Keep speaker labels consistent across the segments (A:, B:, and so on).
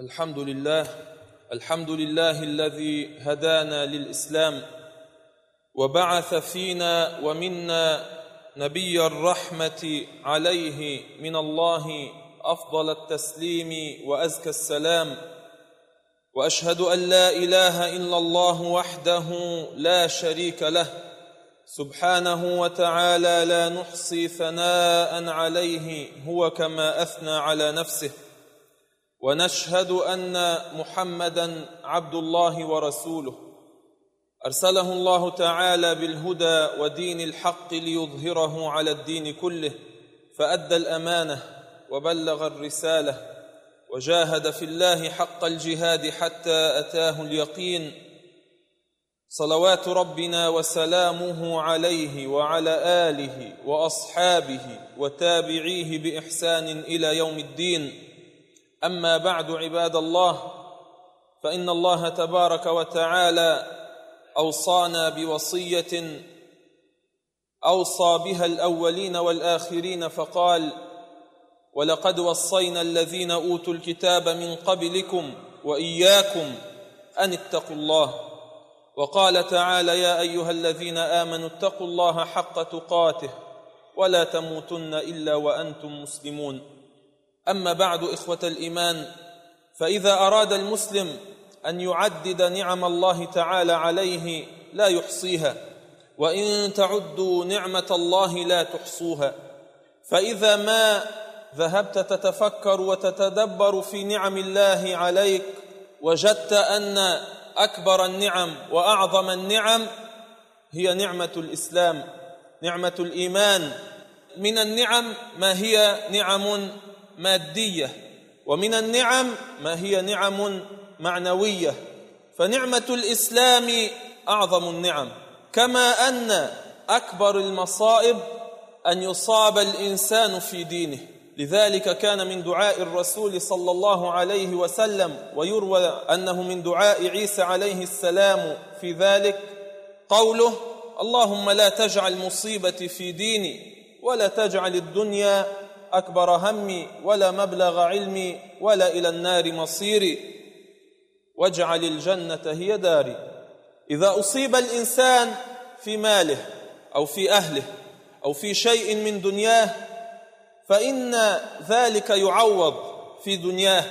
A: الحمد لله الحمد لله الذي هدانا للإسلام وبعث فينا ومنا نبي الرحمة عليه من الله أفضل التسليم وأزكى السلام. وأشهد أن لا إله إلا الله وحده لا شريك له سبحانه وتعالى لا نحصي ثناء عليه هو كما أثنى على نفسه. ونشهد أن محمدا عبد الله ورسوله. أرسله الله تعالى بالهدى ودين الحق ليظهره على الدين كله فأدى الأمانة وبلغ الرسالة وجاهد في الله حق الجهاد حتى أتاه اليقين. صلوات ربنا وسلامه عليه وعلى آله وأصحابه وتابعيه بإحسان إلى يوم الدين. أما بعد عباد الله فإن الله تبارك وتعالى أوصانا بوصية أوصى بها الأولين والآخرين فقال ولقد وصينا الذين أوتوا الكتاب من قبلكم وإياكم أن اتقوا الله وقال تعالى يا أيها الذين آمنوا اتقوا الله حق تقاته ولا تموتن إلا وأنتم مسلمون أما بعد إخوة الإيمان فإذا أراد المسلم أن يعدد نعم الله تعالى عليه لا يحصيها وإن تعدوا نعمة الله لا تحصوها فإذا ما ذهبت تتفكر وتتدبر في نعم الله عليك وجدت أن أكبر النعم وأعظم النعم هي نعمة الإسلام نعمة الإيمان. من النعم ما هي نعم مادية. ومن النعم ما هي نعم معنوية. فنعمة الإسلام أعظم النعم. كما أن أكبر المصائب أن يصاب الإنسان في دينه. لذلك كان من دعاء الرسول صلى الله عليه وسلم ويروى أنه من دعاء عيسى عليه السلام في ذلك قوله اللهم لا تجعل مصيبتي في ديني ولا تجعل الدنيا أكبر همي ولا مبلغ علمي ولا إلى النار مصيري. واجعل الجنة هي داري. إذا أصيب الإنسان في ماله أو في أهله أو في شيء من دنياه فإن ذلك يعوض في دنياه.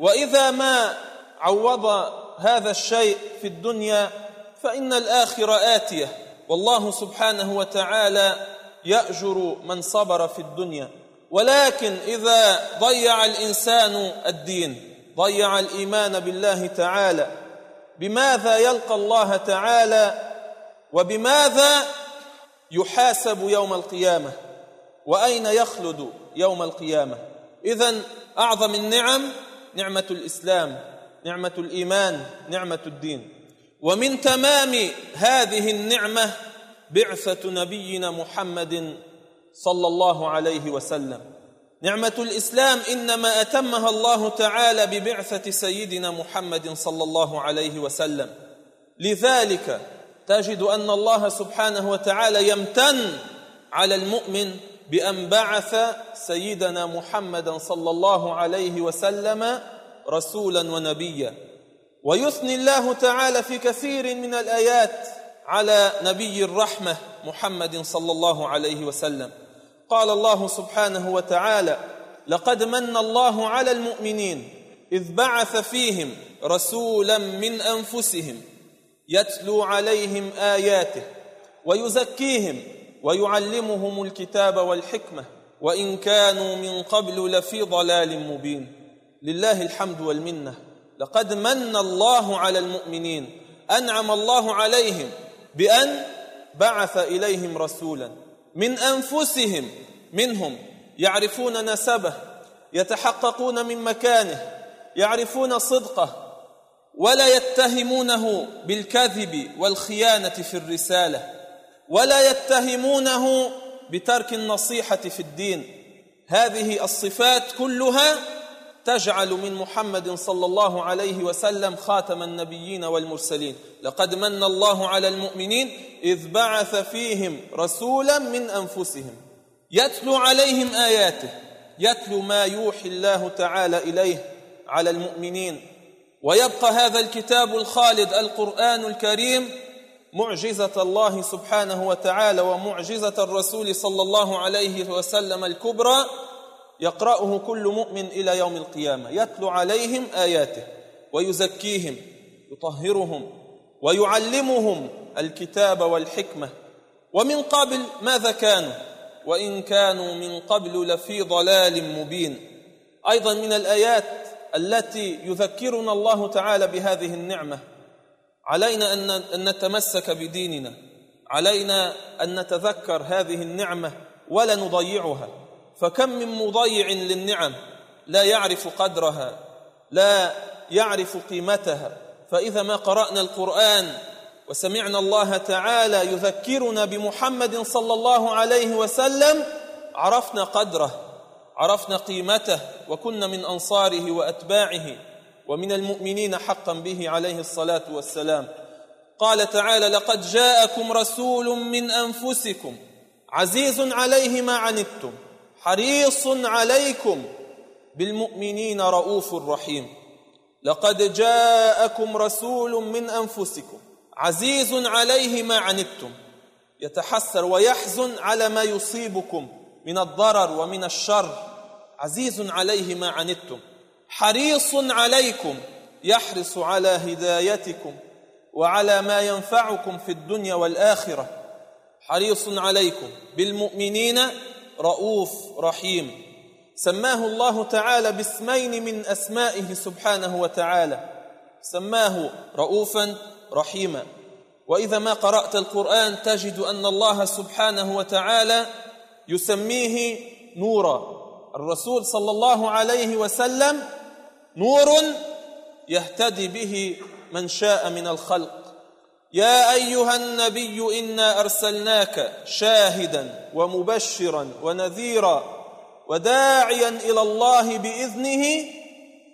A: وإذا ما عوض هذا الشيء في الدنيا فإن الآخرة آتية. والله سبحانه وتعالى يأجر من صبر في الدنيا. ولكن إذا ضيع الإنسان الدين ضيع الإيمان بالله تعالى بماذا يلقى الله تعالى؟ وبماذا يحاسب يوم القيامة؟ وأين يخلد يوم القيامة؟ اذا أعظم النعم نعمة الإسلام نعمة الإيمان نعمة الدين. ومن تمام هذه النعمة بعثة نبينا محمد صلى الله عليه وسلم. نعمة الإسلام إنما أتمها الله تعالى ببعثة سيدنا محمد صلى الله عليه وسلم. لذلك تجد أن الله سبحانه وتعالى يمتن على المؤمن بأن بعث سيدنا محمدا صلى الله عليه وسلم رسولا ونبيا. ويثني الله تعالى في كثير من الآيات على نبي الرحمة محمد صلى الله عليه وسلم. قال الله سبحانه وتعالى لقد من الله على المؤمنين إذ بعث فيهم رسولا من أنفسهم يتلو عليهم آياته ويزكيهم ويعلمهم الكتاب والحكمة وإن كانوا من قبل لفي ضلال مبين. لله الحمد والمنة. لقد من الله على المؤمنين أنعم الله عليهم بأن بعث إليهم رسولا. من أنفسهم منهم يعرفون نسبه يتحققون من مكانه يعرفون صدقه ولا يتهمونه بالكذب والخيانة في الرسالة ولا يتهمونه بترك النصيحة في الدين. هذه الصفات كلها تجعل من محمد صلى الله عليه وسلم خاتم النبيين والمرسلين. لقد من الله على المؤمنين إذ بعث فيهم رسولا من أنفسهم. يتلو عليهم آياته. يتلو ما يوحي الله تعالى إليه على المؤمنين. ويبقى هذا الكتاب الخالد القرآن الكريم معجزة الله سبحانه وتعالى ومعجزة الرسول صلى الله عليه وسلم الكبرى يقرأه كل مؤمن إلى يوم القيامة. يتلو عليهم آياته ويزكيهم يطهرهم ويعلمهم الكتاب والحكمة. ومن قبل ماذا كانوا؟ وإن كانوا من قبل لفي ضلال مبين. أيضا من الآيات التي يذكرنا الله تعالى بهذه النعمة. علينا أن نتمسك بديننا. علينا أن نتذكر هذه النعمة ولا نضيعها. فكم من مضيع للنعم لا يعرف قدرها لا يعرف قيمتها. فإذا ما قرأنا القرآن وسمعنا الله تعالى يذكرنا بمحمد صلى الله عليه وسلم عرفنا قدره عرفنا قيمته وكنا من أنصاره وأتباعه ومن المؤمنين حقا به عليه الصلاة والسلام. قال تعالى لقد جاءكم رسول من أنفسكم عزيز عليه ما عنتم حريص عليكم بالمؤمنين رؤوف رحيم. لقد جاءكم رسول من أنفسكم عزيز عليه ما عنتم يتحسر ويحزن على ما يصيبكم من الضرر ومن الشر. عزيز عليه ما عنتم حريص عليكم يحرص على هدايتكم وعلى ما ينفعكم في الدنيا والآخرة. حريص عليكم بالمؤمنين رؤوف رحيم. سماه الله تعالى باسمين من أسمائه سبحانه وتعالى. سماه رؤوفا رحيما. وإذا ما قرأت القرآن تجد أن الله سبحانه وتعالى يسميه نورا. الرسول صلى الله عليه وسلم نور يهتدي به من شاء من الخلق. يا أيها النبي إنا أرسلناك شاهدا ومبشرا ونذيرا وداعيا إلى الله بإذنه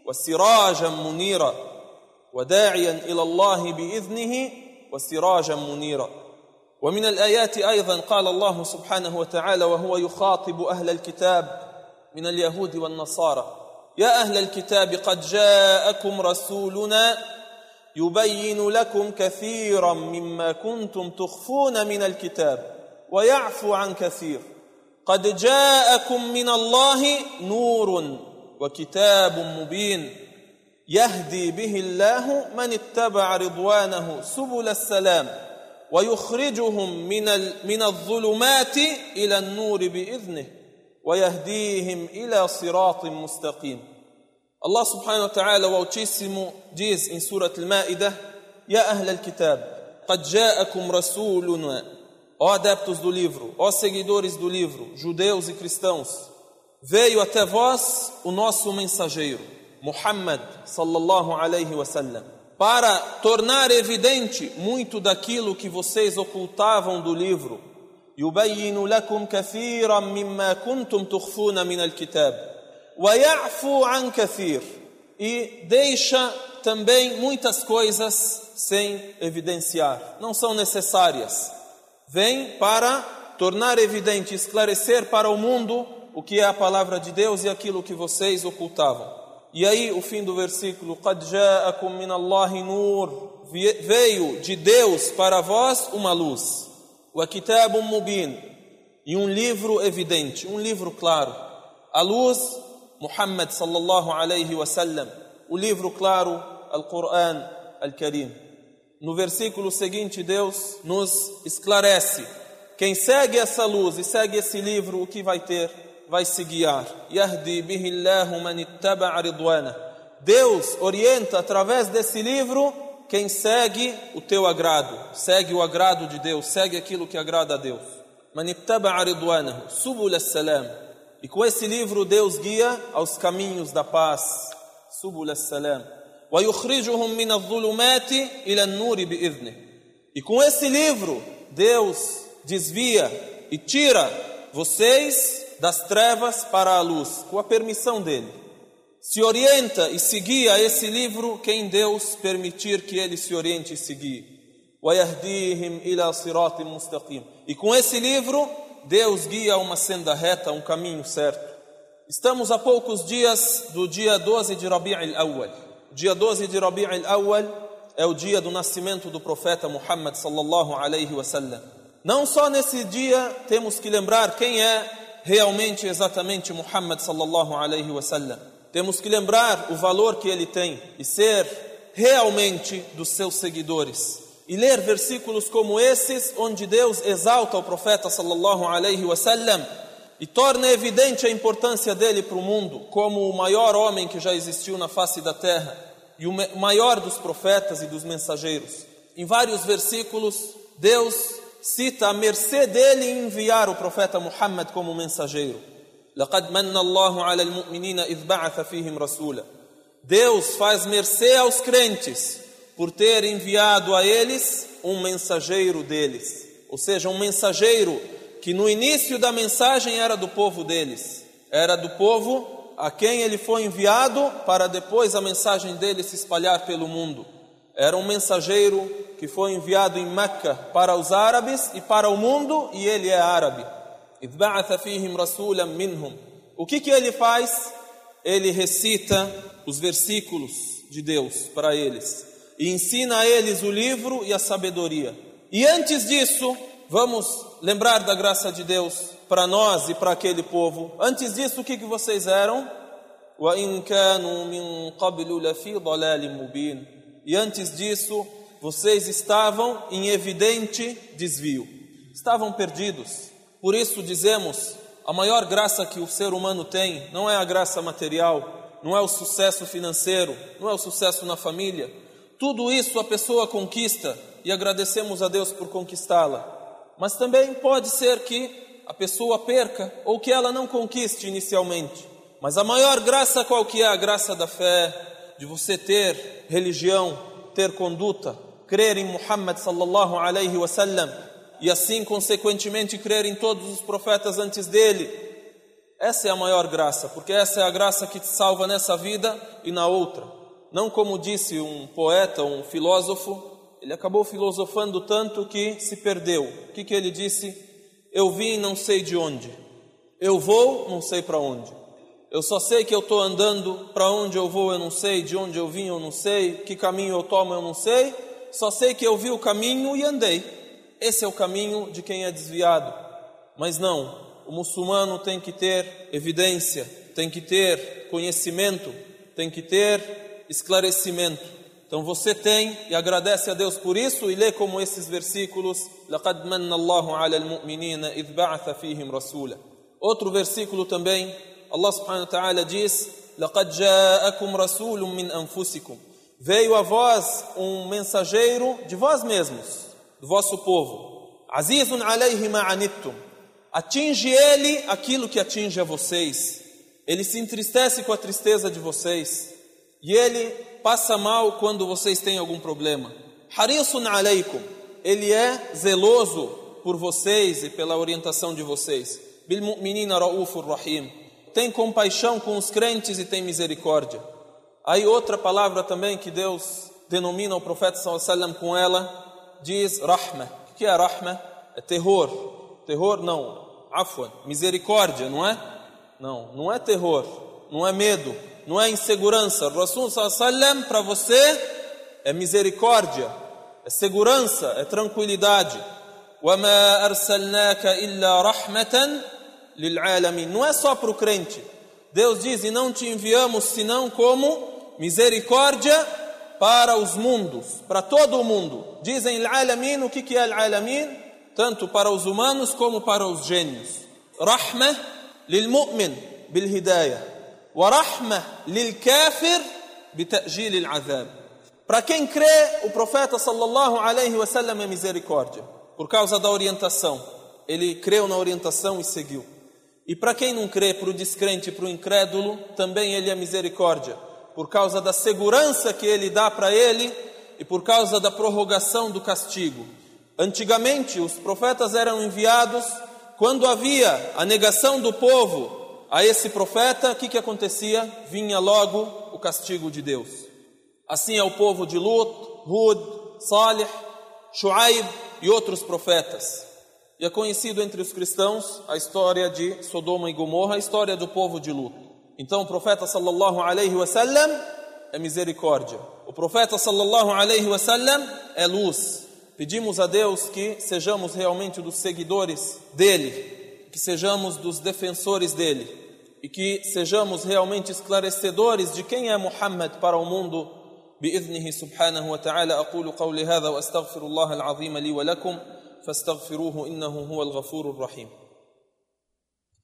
A: وسراجا منيرا. وداعيا إلى الله بإذنه وسراجا منيرا. ومن الآيات أيضا قال الله سبحانه وتعالى وهو يخاطب أهل الكتاب من اليهود والنصارى. يا أهل الكتاب قد جاءكم رسولنا يبين لكم كثيرا مما كنتم تخفون من الكتاب ويعفو عن كثير. قد جاءكم من الله نور وكتاب مبين. يهدي به الله من اتبع رضوانه سبل السلام ويخرجهم من من الظلمات إلى النور بإذنه ويهديهم إلى صراط مستقيم. الله سبحانه وتعالى وأوتيسيمو diz em سورة المائدة يا أهل الكتاب قد جاءكم رسولنا ó adeptos do livro, ó seguidores do livro, judeus e cristãos, veio até vós o nosso mensageiro, Muhammad sallallahu alaihi wasallam, para tornar evidente muito daquilo que vocês ocultavam do livro. يبين لكم كثيرا مما كنتم تخفون من الكتاب ويعفو عن كثير e deixa também muitas coisas sem evidenciar, não são necessárias. Vem para tornar evidente, esclarecer para o mundo o que é a palavra de Deus e aquilo que vocês ocultavam. E aí o fim do versículo, قَدْ جَاءَكُم مِّنَ اللَّهِ نُورٌ Veio de Deus para vós uma luz. وَكِتَابٌ مُبِينٌ E um livro evidente, um livro claro. A luz Muhammad sallallahu alayhi wa sallam, o livro claro, Al-Quran Al-Karim. No versículo seguinte, Deus nos esclarece: quem segue essa luz e segue esse livro, o que vai ter? Vai se guiar. Yahdi bihillahu man ittaba'a ridwana. Deus orienta através desse livro quem segue o teu agrado, segue o agrado de Deus, segue aquilo que agrada a Deus. Man ittaba'a ridwanahu, subul as-salam. E com esse livro Deus guia aos caminhos da paz. Subul salam. ويخرجهم من الظلمات إلى النور بإذنه. E com esse livro Deus desvia e tira vocês das trevas para a luz, com a permissão dele. Se orienta e se guia a esse livro quem Deus permitir que ele se oriente e se guie. ويهديهم إلى صراط مستقيم. E com esse livro Deus guia uma senda reta, um caminho certo. Estamos a poucos dias do dia 12 de Rabi' al-Awwal. Dia 12 de Rabi' al-Awwal é o dia do nascimento do profeta Muhammad sallallahu alaihi wasallam. Não só nesse dia temos que lembrar quem é realmente exatamente Muhammad sallallahu alaihi wasallam. Temos que lembrar o valor que ele tem e ser realmente dos seus seguidores E ler versículos como esses onde Deus exalta o profeta sallallahu alaihi wasallam e torna evidente a importância dele para o mundo como o maior homem que já existiu na face da terra e o maior dos profetas e dos mensageiros. Em vários versículos, Deus cita a mercê dele em enviar o profeta Muhammad como mensageiro. لقد من الله على المؤمنين إذ بعث فيهم رسولا Deus faz mercê aos crentes por ter enviado a eles um mensageiro deles, ou seja, um mensageiro que no início da mensagem era do povo deles, era do povo a quem ele foi enviado para depois a mensagem dele se espalhar pelo mundo. Era um mensageiro que foi enviado em Meca para os árabes e para o mundo, e ele é árabe. O que, que ele faz? Ele recita os versículos de Deus para eles e ensina a eles o livro e a sabedoria. E antes disso, vamos lembrar da graça de Deus para nós e para aquele povo. Antes disso, o que, que vocês eram? E antes disso, vocês estavam em evidente desvio, estavam perdidos. Por isso dizemos: a maior graça que o ser humano tem não é a graça material, não é o sucesso financeiro, não é o sucesso na família. Tudo isso a pessoa conquista e agradecemos a Deus por conquistá-la. Mas também pode ser que a pessoa perca ou que ela não conquiste inicialmente. Mas a maior graça qual que é? A graça da fé, de você ter religião, ter conduta, crer em Muhammad sallallahu alaihi wasallam e assim consequentemente crer em todos os profetas antes dele. Essa é a maior graça, porque essa é a graça que te salva nessa vida e na outra. Não como disse um poeta, um filósofo, ele acabou filosofando tanto que se perdeu. O que, que ele disse? Eu vim não sei de onde. Eu vou, não sei para onde. Eu só sei que eu estou andando, para onde eu vou eu não sei, de onde eu vim eu não sei, que caminho eu tomo eu não sei, só sei que eu vi o caminho e andei. Esse é o caminho de quem é desviado. Mas não, o muçulmano tem que ter evidência, tem que ter conhecimento, tem que ter esclarecimento. Então você tem e agradece a Deus por isso e lê como esses versículos: Outro versículo também, Allah Subhanahu wa Ta'ala diz: "Laqad ja'akum rasulun min anfusikum". Veio a vós um mensageiro de vós mesmos, do vosso povo. Atinge ele aquilo que atinge a vocês. Ele se entristece com a tristeza de vocês. E ele passa mal quando vocês têm algum problema. Harisun aleikum, ele é zeloso por vocês e pela orientação de vocês. Bil mu'minina raufur rahim, tem compaixão com os crentes e tem misericórdia. Aí outra palavra também que Deus denomina o profeta sallallahu com ela, diz rahma. O que é rahma? É terror. Terror não, afwan, misericórdia, não é? Não, não é terror, não é medo, não é insegurança. O Rasul sallam para você é misericórdia, é segurança, é tranquilidade. وَمَا أَرْسَلْنَاكَ إِلَّا رَحْمَةً لِلْعَالَمِينَ Não é só para o crente. Deus diz, e não te enviamos senão como misericórdia para os mundos, para todo o mundo. Dizem al-alamin, o que que é al-alamin? Tanto para os humanos como para os gênios. Rahmah lil-mu'min bil-hidayah. ورحمة للكافر بتأجيل العذاب Para quem crê, o profeta sallallahu alaihi wasallam é misericórdia, por causa da orientação. Ele creu na orientação e seguiu. E para quem não crê, para o descrente, para o incrédulo, também ele é misericórdia, por causa da segurança que ele dá para ele e por causa da prorrogação do castigo. Antigamente, os profetas eram enviados quando havia a negação do povo a esse profeta, o que, que acontecia? Vinha logo o castigo de Deus. Assim é o povo de Lut, Hud, Salih, Shuaib e outros profetas. E é conhecido entre os cristãos a história de Sodoma e Gomorra, a história do povo de luto. Então o profeta sallallahu alaihi wasallam é misericórdia. O profeta sallallahu alaihi wasallam é luz. Pedimos a Deus que sejamos realmente dos seguidores dele, que sejamos dos defensores dele e que sejamos realmente esclarecedores de quem é Muhammad para o mundo. بإذنه سبحانه وتعالى أقول قولي هذا وأستغفر الله العظيم لي ولكم فاستغفروه إنه هو الغفور الرحيم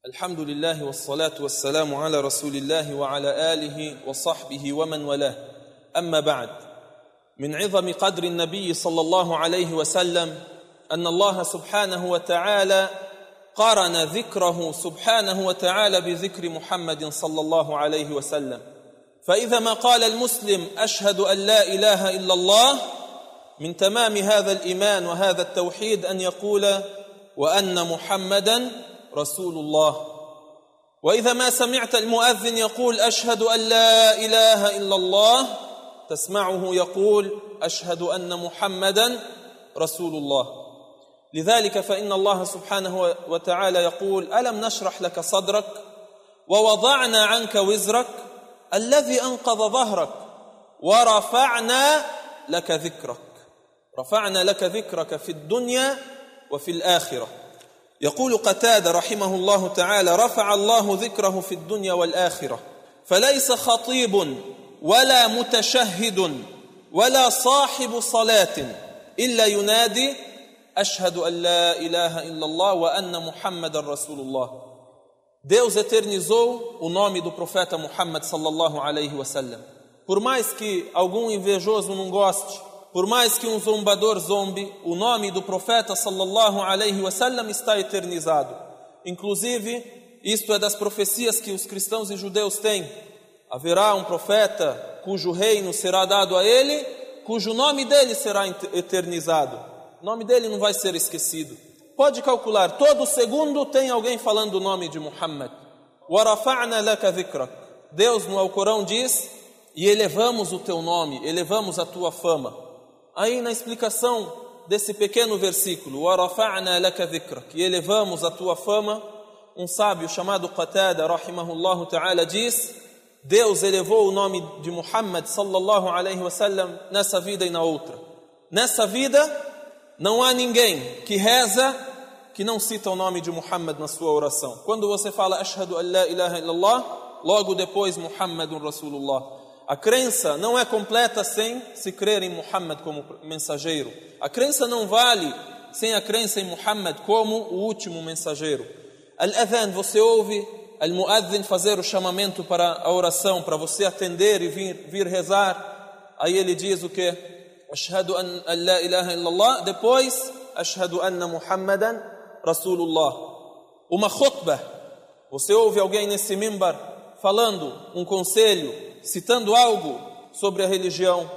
A: الحمد لله والصلاة والسلام على رسول الله وعلى آله وصحبه ومن والاه أما بعد من عظم قدر النبي صلى الله عليه وسلم أن الله سبحانه وتعالى قارن ذكره سبحانه وتعالى بذكر محمد صلى الله عليه وسلم. فإذا ما قال المسلم أشهد أن لا إله إلا الله من تمام هذا الإيمان وهذا التوحيد أن يقول وأن محمدا رسول الله. وإذا ما سمعت المؤذن يقول أشهد أن لا إله إلا الله تسمعه يقول أشهد أن محمدا رسول الله. لذلك فإن الله سبحانه وتعالى يقول ألم نشرح لك صدرك ووضعنا عنك وزرك الذي أنقض ظهرك ورفعنا لك ذكرك. رفعنا لك ذكرك في الدنيا وفي الآخرة. يقول قتادة رحمه الله تعالى رفع الله ذكره في الدنيا والآخرة. فليس خطيب ولا متشهد ولا صاحب صلاة إلا ينادي Ashhadu an la ilaha illallah wa anna Muhammadan Rasulullah. Deus eternizou o nome do profeta Muhammad sallallahu alaihi wasallam. Por mais que algum invejoso não goste, por mais que um zombador zombe, o nome do profeta sallallahu alaihi wasallam está eternizado. Inclusive, isto é das profecias que os cristãos e judeus têm. Haverá um profeta cujo reino será dado a ele, cujo nome dele será eternizado. O nome dele não vai ser esquecido. Pode calcular, todo segundo tem alguém falando o nome de Muhammad. وَرَفَعْنَا لَكَ ذِكْرَكَ Deus no Alcorão diz, e elevamos o teu nome, elevamos a tua fama. Aí na explicação desse pequeno versículo, وَرَفَعْنَا لَكَ ذِكْرَكَ E elevamos a tua fama, um sábio chamado Qatada, rahimahullah ta'ala, diz, Deus elevou o nome de Muhammad sallallahu alaihi wasallam nessa vida e na outra. Nessa vida, não há ninguém que reza que não cita o nome de Muhammad na sua oração. Quando você fala Ashhadu an la ilaha illallah, logo depois Muhammadun Rasulullah. A crença não é completa sem se crer em Muhammad como mensageiro. A crença não vale sem a crença em Muhammad como o último mensageiro. Al-Adhan, você ouve Al-Muadhin fazer o chamamento para a oração, para você atender e vir, vir rezar. Aí ele diz o que? Ashhadu an la ilaha illallah. Depois, Ashhadu anna Muhammadan Rasulullah. Uma khutbah. Você ouve alguém nesse mimbar falando um conselho, citando algo sobre a religião.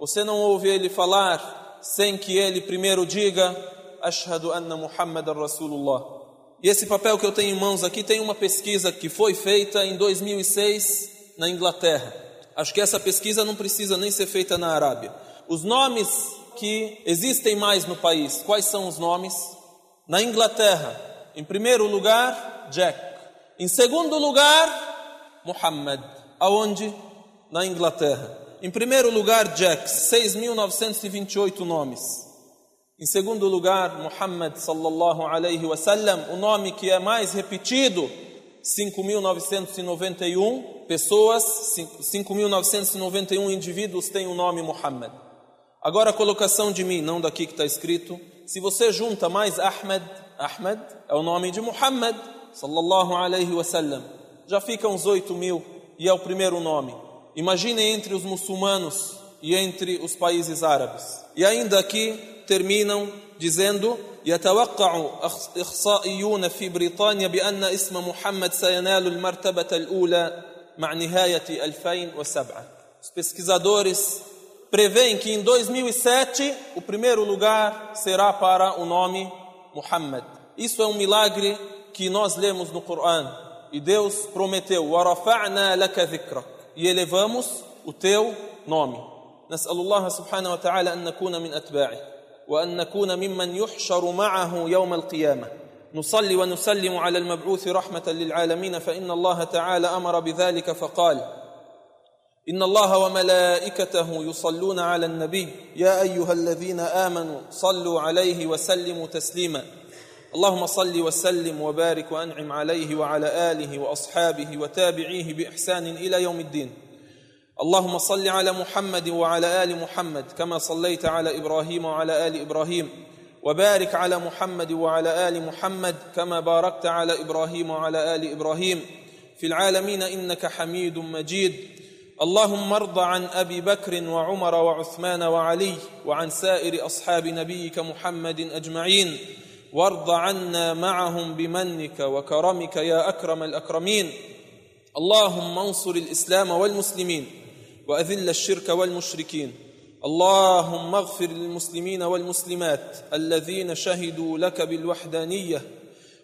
A: Você não ouve ele falar sem que ele primeiro diga Ashhadu anna Muhammadan Rasulullah. E esse papel que eu tenho em mãos aqui tem uma pesquisa que foi feita em 2006 na Inglaterra. Acho que essa pesquisa não precisa nem ser feita na Arábia. Os nomes que existem mais no país, quais são os nomes? Na Inglaterra, em primeiro lugar, Jack. Em segundo lugar, Muhammad. Aonde? Na Inglaterra. Em primeiro lugar, Jack, 6.928 nomes. Em segundo lugar, Muhammad sallallahu alaihi wasallam, o nome que é mais repetido, 5.991 pessoas, 5.991 indivíduos têm o nome Muhammad. Agora a colocação de mim, não daqui que está escrito. Se você junta mais Ahmed, Ahmed é o nome de Muhammad, sallallahu alaihi wasallam. Já fica uns 8 mil e é o primeiro nome. Imagine entre os muçulmanos e entre os países árabes. E ainda aqui terminam dizendo يتوقع إخصائيون في بريطانيا بأن اسم محمد سينال المرتبة الأولى مع نهاية 2007. Os pesquisadores prevêem que em 2007 o primeiro lugar será para o nome Muhammad. Isso é um milagre que nós lemos no Corão. E Deus prometeu: "Warafa'na laka dhikrak", e elevamos o teu nome. نسأل الله سبحانه وتعالى أن نكون من أتباعه وأن نكون ممن يحشر معه يوم القيامة نصلي ونسلم على المبعوث رحمة للعالمين فإن الله تعالى أمر بذلك فقال إن الله وملائكته يصلون على النبي. يا أيها الذين آمنوا صلوا عليه وسلموا تسليما. اللهم صل وسلم وبارك وأنعم عليه وعلى آله وأصحابه وتابعيه بإحسان إلى يوم الدين. اللهم صل على محمد وعلى آل محمد كما صليت على إبراهيم وعلى آل إبراهيم. وبارك على محمد وعلى آل محمد كما باركت على إبراهيم وعلى آل إبراهيم. في العالمين إنك حميد مجيد. اللهم ارض عن أبي بكر وعمر وعثمان وعلي وعن سائر أصحاب نبيك محمد أجمعين وارض عنا معهم بمنك وكرمك يا أكرم الأكرمين. اللهم انصر الإسلام والمسلمين وأذل الشرك والمشركين. اللهم اغفر للمسلمين والمسلمات الذين شهدوا لك بالوحدانية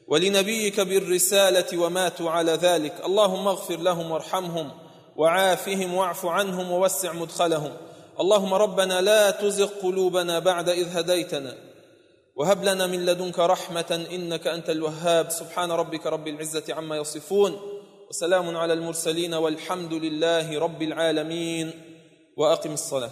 A: ولنبيك بالرسالة وماتوا على ذلك. اللهم اغفر لهم وارحمهم. وعافهم واعف عنهم ووسع مدخلهم. اللهم ربنا لا تزغ قلوبنا بعد إذ هديتنا. وهب لنا من لدنك رحمة إنك أنت الوهاب. سبحان ربك رب العزة عما يصفون. وسلام على المرسلين والحمد لله رب العالمين. وأقم الصلاة.